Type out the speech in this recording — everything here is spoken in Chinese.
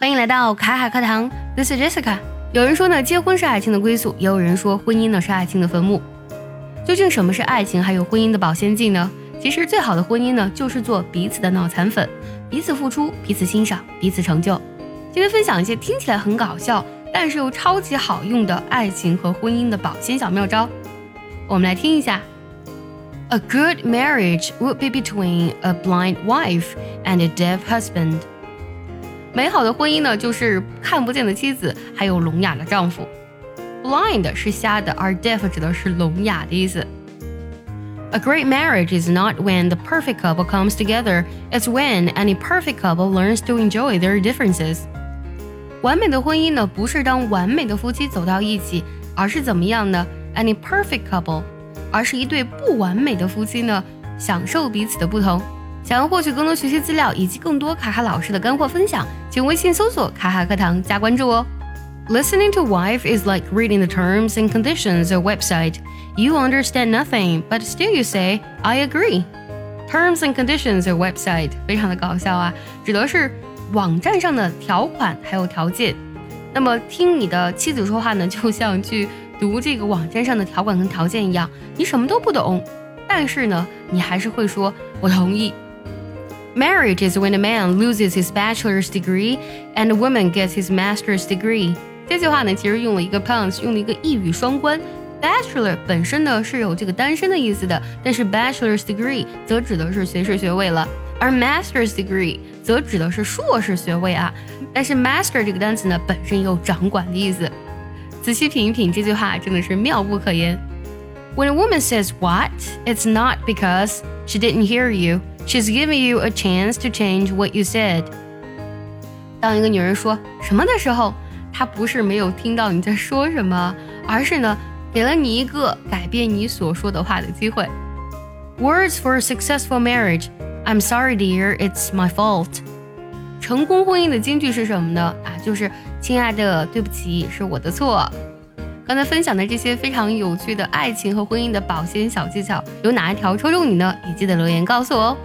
欢迎来到卡卡课堂，This is Jessica。有人说呢，结婚是爱情的归宿，也有人说婚姻呢是爱情的坟墓。究竟什么是爱情，还有婚姻的保鲜剂呢？其实最好的婚姻呢，就是做彼此的脑残粉，彼此付出，彼此欣赏，彼此成就。今天分享一些听起来很搞笑，但是又超级好用的爱情和婚姻的保鲜小妙招。我们来听一下。A good marriage would be between a blind wife and a deaf husband. 美好的婚姻呢，就是看不见的妻子，还有聋哑的丈夫。Blind 是瞎的，而 deaf 指的是聋哑的意思。A great marriage is not when the perfect couple comes together; it's when any perfect couple learns to enjoy their differences. 完美的婚姻呢，不是当完美的夫妻走到一起，而是怎么样呢？Any perfect couple，而是一对不完美的夫妻呢，享受彼此的不同。想要获取更多学习资料以及更多卡卡老师的干货分享，请微信搜索“卡卡课堂”加关注哦。Listening to wife is like reading the terms and conditions of website. You understand nothing, but still you say I agree. Terms and conditions of website 非常的搞笑啊，指的是网站上的条款还有条件。那么听你的妻子说话呢，就像去读这个网站上的条款跟条件一样，你什么都不懂，但是呢，你还是会说我同意。Marriage is when a man loses his bachelor's degree and a woman gets his master's degree。这句话呢，其实用了一个 punch，用了一个一语双关。Bachelor 本身呢是有这个单身的意思的，但是 bachelor's degree 则指的是学士学位了，而 master's degree 则指的是硕士学位啊。但是 master 这个单词呢，本身也有掌管的意思。仔细品一品这句话，真的是妙不可言。When a woman says what, it's not because she didn't hear you. She's giving you a chance to change what you said。当一个女人说什么的时候，她不是没有听到你在说什么，而是呢，给了你一个改变你所说的话的机会。Words for a successful marriage. I'm sorry, dear, it's my fault. 成功婚姻的金句是什么呢？啊，就是亲爱的，对不起，是我的错。刚才分享的这些非常有趣的爱情和婚姻的保鲜小技巧，有哪一条戳中你呢？也记得留言告诉我哦。